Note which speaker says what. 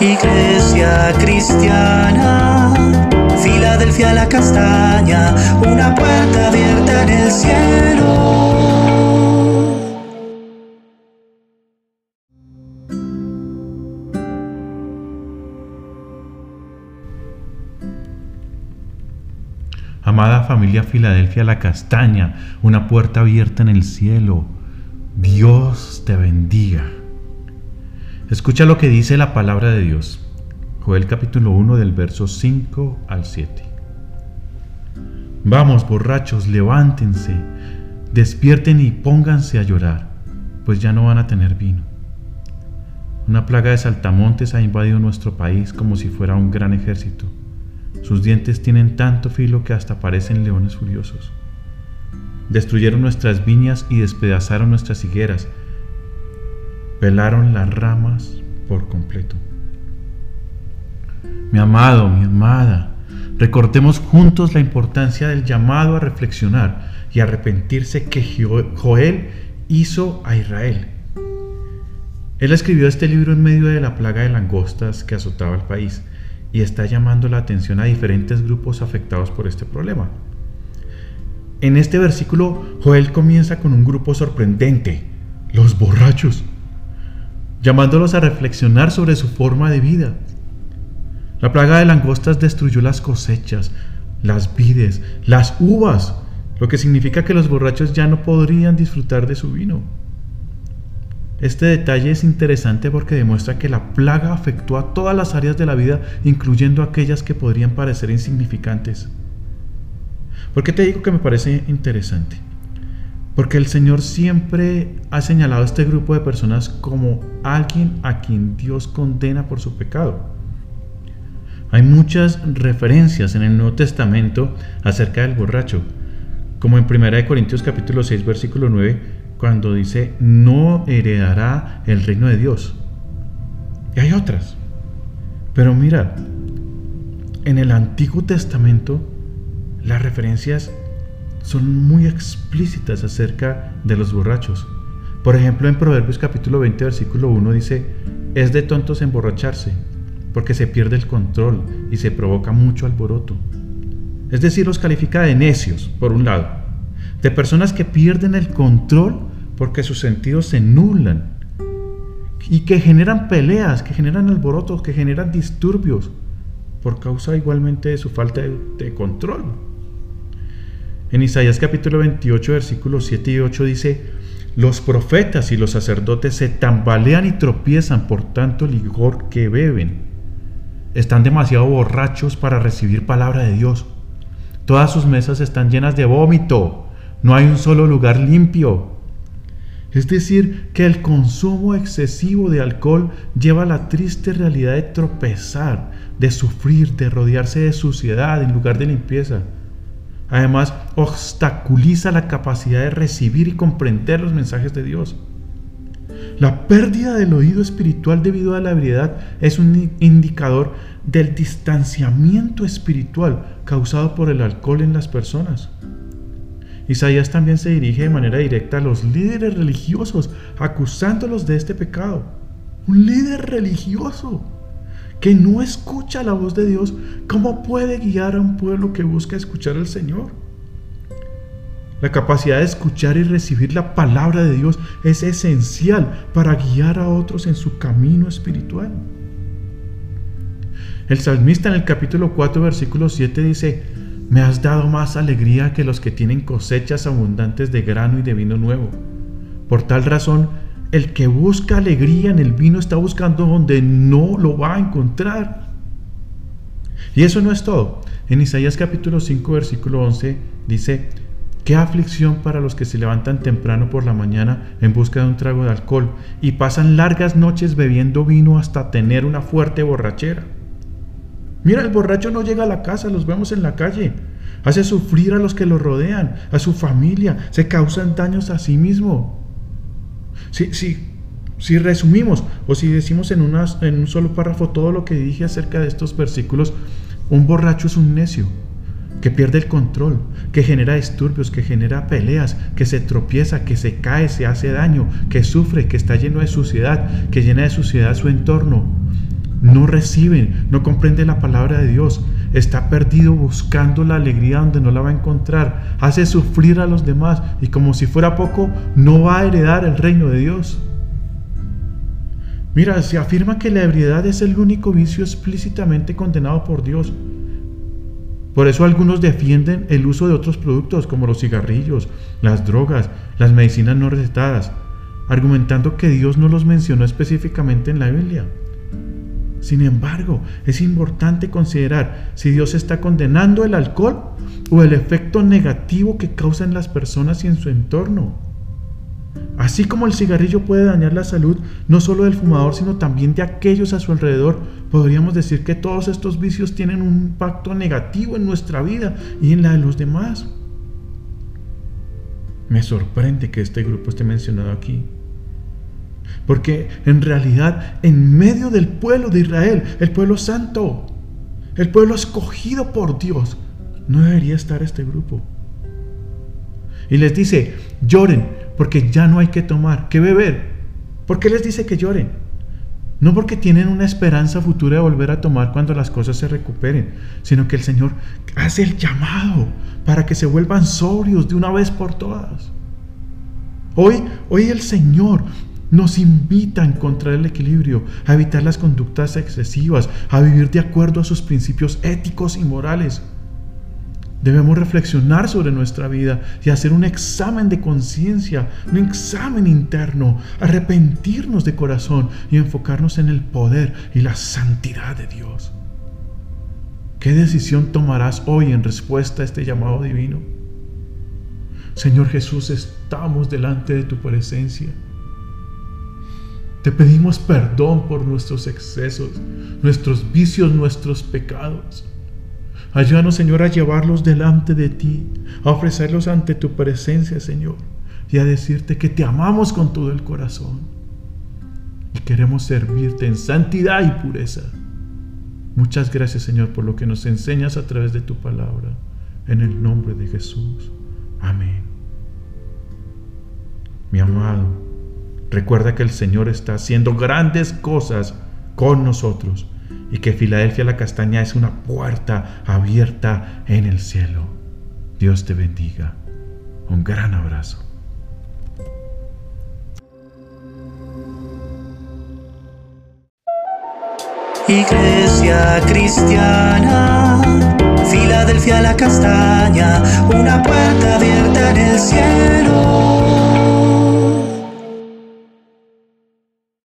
Speaker 1: Iglesia cristiana, Filadelfia la castaña, una puerta abierta en el cielo.
Speaker 2: Amada familia Filadelfia la castaña, una puerta abierta en el cielo. Dios te bendiga. Escucha lo que dice la palabra de Dios. Joel capítulo 1 del verso 5 al 7. Vamos, borrachos, levántense, despierten y pónganse a llorar, pues ya no van a tener vino. Una plaga de saltamontes ha invadido nuestro país como si fuera un gran ejército. Sus dientes tienen tanto filo que hasta parecen leones furiosos. Destruyeron nuestras viñas y despedazaron nuestras higueras pelaron las ramas por completo. Mi amado, mi amada, recordemos juntos la importancia del llamado a reflexionar y arrepentirse que Joel hizo a Israel. Él escribió este libro en medio de la plaga de langostas que azotaba el país y está llamando la atención a diferentes grupos afectados por este problema. En este versículo, Joel comienza con un grupo sorprendente, los borrachos llamándolos a reflexionar sobre su forma de vida. La plaga de langostas destruyó las cosechas, las vides, las uvas, lo que significa que los borrachos ya no podrían disfrutar de su vino. Este detalle es interesante porque demuestra que la plaga afectó a todas las áreas de la vida, incluyendo aquellas que podrían parecer insignificantes. ¿Por qué te digo que me parece interesante? Porque el Señor siempre ha señalado a este grupo de personas como alguien a quien Dios condena por su pecado. Hay muchas referencias en el Nuevo Testamento acerca del borracho, como en 1 Corintios capítulo 6 versículo 9, cuando dice, no heredará el reino de Dios. Y hay otras. Pero mira, en el Antiguo Testamento las referencias son muy explícitas acerca de los borrachos. Por ejemplo, en Proverbios capítulo 20, versículo 1 dice, es de tontos emborracharse, porque se pierde el control y se provoca mucho alboroto. Es decir, los califica de necios, por un lado, de personas que pierden el control porque sus sentidos se nublan y que generan peleas, que generan alborotos, que generan disturbios por causa igualmente de su falta de, de control. En Isaías capítulo 28, versículos 7 y 8 dice, los profetas y los sacerdotes se tambalean y tropiezan por tanto licor que beben. Están demasiado borrachos para recibir palabra de Dios. Todas sus mesas están llenas de vómito. No hay un solo lugar limpio. Es decir, que el consumo excesivo de alcohol lleva a la triste realidad de tropezar, de sufrir, de rodearse de suciedad en lugar de limpieza. Además, obstaculiza la capacidad de recibir y comprender los mensajes de Dios. La pérdida del oído espiritual debido a la ebriedad es un indicador del distanciamiento espiritual causado por el alcohol en las personas. Isaías también se dirige de manera directa a los líderes religiosos, acusándolos de este pecado. Un líder religioso que no escucha la voz de Dios, ¿cómo puede guiar a un pueblo que busca escuchar al Señor? La capacidad de escuchar y recibir la palabra de Dios es esencial para guiar a otros en su camino espiritual. El salmista en el capítulo 4, versículo 7 dice, me has dado más alegría que los que tienen cosechas abundantes de grano y de vino nuevo. Por tal razón, el que busca alegría en el vino está buscando donde no lo va a encontrar. Y eso no es todo. En Isaías capítulo 5 versículo 11 dice, qué aflicción para los que se levantan temprano por la mañana en busca de un trago de alcohol y pasan largas noches bebiendo vino hasta tener una fuerte borrachera. Mira, el borracho no llega a la casa, los vemos en la calle. Hace sufrir a los que lo rodean, a su familia, se causan daños a sí mismo. Si, si resumimos o si decimos en, un solo párrafo todo lo que dije acerca de estos versículos, un borracho es un necio que pierde el control, que genera disturbios, que genera peleas, que se tropieza, que se cae, se hace daño, que sufre, que está lleno de suciedad, que llena de suciedad su entorno. no recibe, no comprende la palabra de Dios, está perdido buscando la alegría donde no la va a encontrar, hace sufrir a los demás y como si fuera poco, no va a heredar el reino de Dios. Mira, se afirma que la ebriedad es el único vicio explícitamente condenado por Dios. Por eso algunos defienden el uso de otros productos como los cigarrillos, las drogas, las medicinas no recetadas, argumentando que Dios no los mencionó específicamente en la Biblia. Sin embargo, es importante considerar si Dios está condenando el alcohol o el efecto negativo que causa en las personas y en su entorno. Así como el cigarrillo puede dañar la salud no solo del fumador, sino también de aquellos a su alrededor, podríamos decir que todos estos vicios tienen un impacto negativo en nuestra vida y en la de los demás. Me sorprende que este grupo esté mencionado aquí. Porque en realidad, en medio del pueblo de Israel, el pueblo santo, el pueblo escogido por Dios, no debería estar este grupo. Y les dice, lloren, porque ya no hay que tomar, que beber. ¿Por qué les dice que lloren? No porque tienen una esperanza futura de volver a tomar cuando las cosas se recuperen, sino que el Señor hace el llamado para que se vuelvan sobrios de una vez por todas. Hoy, hoy el Señor nos invita a encontrar el equilibrio, a evitar las conductas excesivas, a vivir de acuerdo a sus principios éticos y morales. Debemos reflexionar sobre nuestra vida y hacer un examen de conciencia, un examen interno, arrepentirnos de corazón y enfocarnos en el poder y la santidad de Dios. ¿Qué decisión tomarás hoy en respuesta a este llamado divino? Señor Jesús, estamos delante de tu presencia. Te pedimos perdón por nuestros excesos, nuestros vicios, nuestros pecados. Ayúdanos, Señor, a llevarlos delante de ti, a ofrecerlos ante tu presencia, Señor, y a decirte que te amamos con todo el corazón y queremos servirte en santidad y pureza. Muchas gracias, Señor, por lo que nos enseñas a través de tu palabra. En el nombre de Jesús. Amén. Mi amado, recuerda que el Señor está haciendo grandes cosas con nosotros y que Filadelfia la Castaña es una puerta abierta en el cielo. Dios te bendiga. Un gran abrazo.
Speaker 1: Iglesia cristiana, Filadelfia la Castaña, una puerta abierta en el cielo.